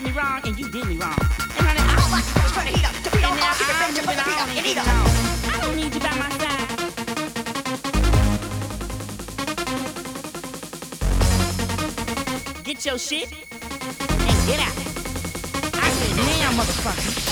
did me wrong and you did me wrong. And now I'm moving on and. I don't need you by my side. Get your shit and get out. I said, now, motherfucker.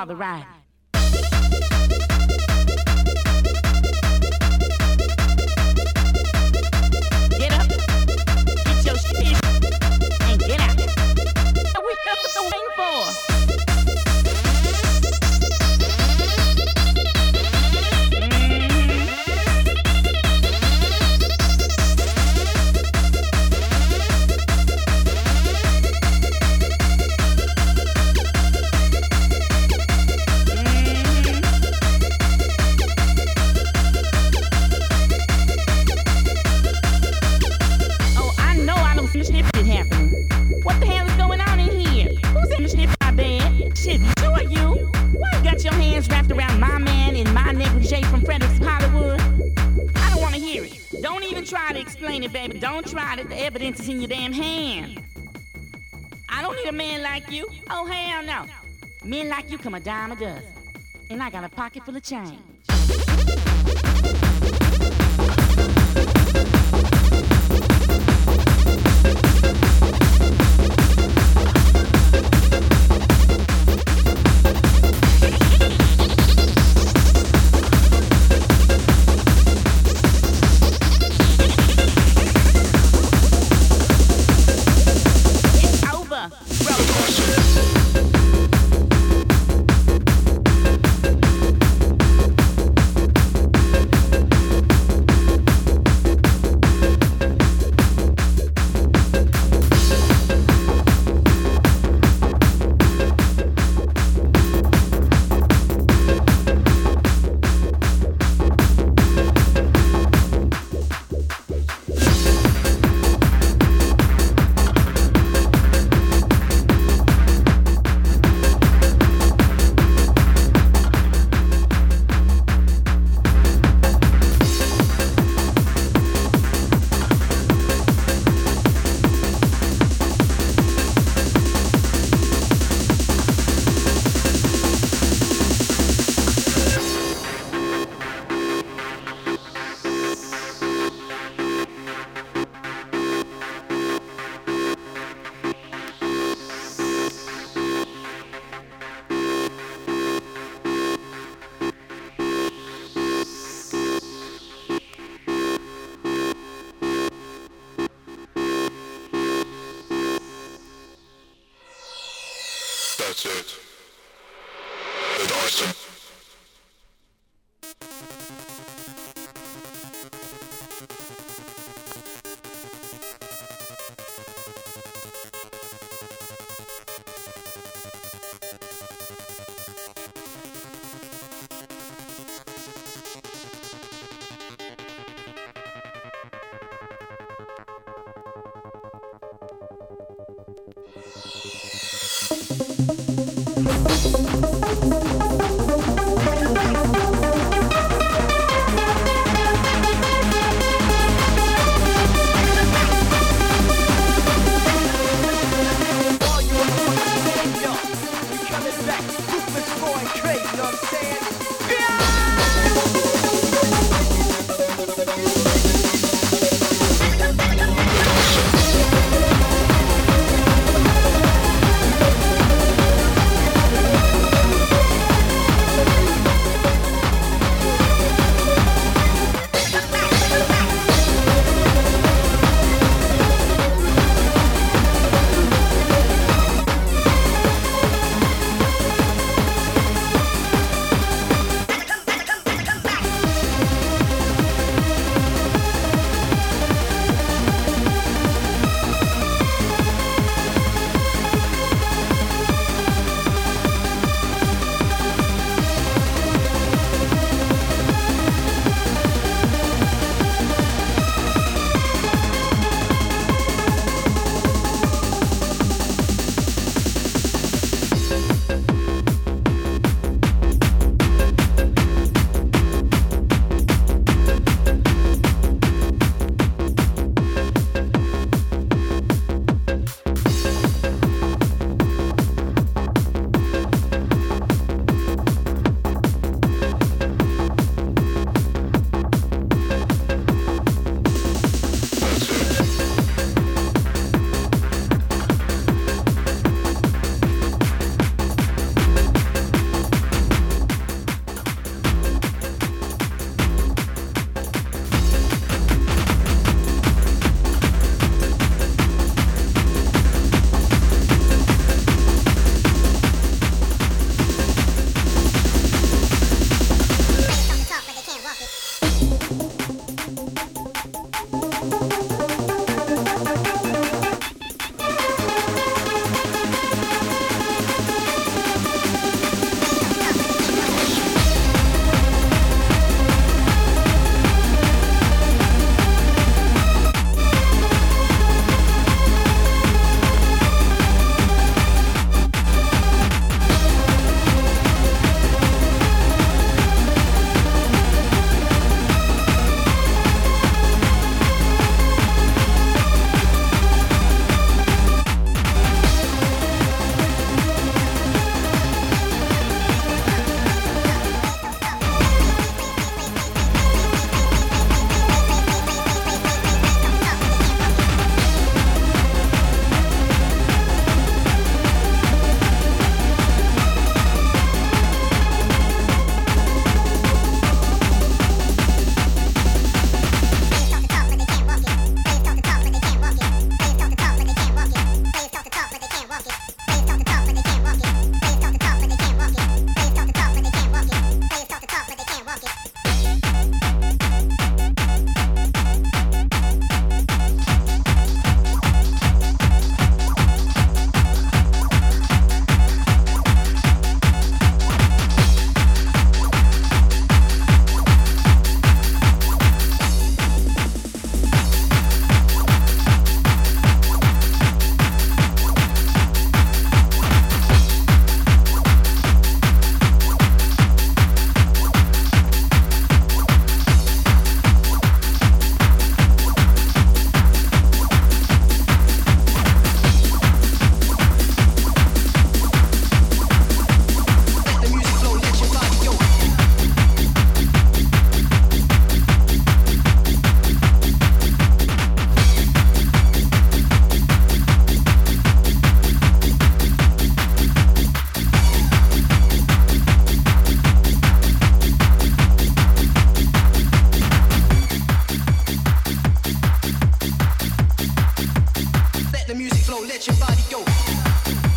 father ride. Oh, hell no. Men like you come a dime a dozen. And I got a pocket full of change. body go.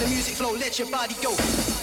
The music flow, let your body go.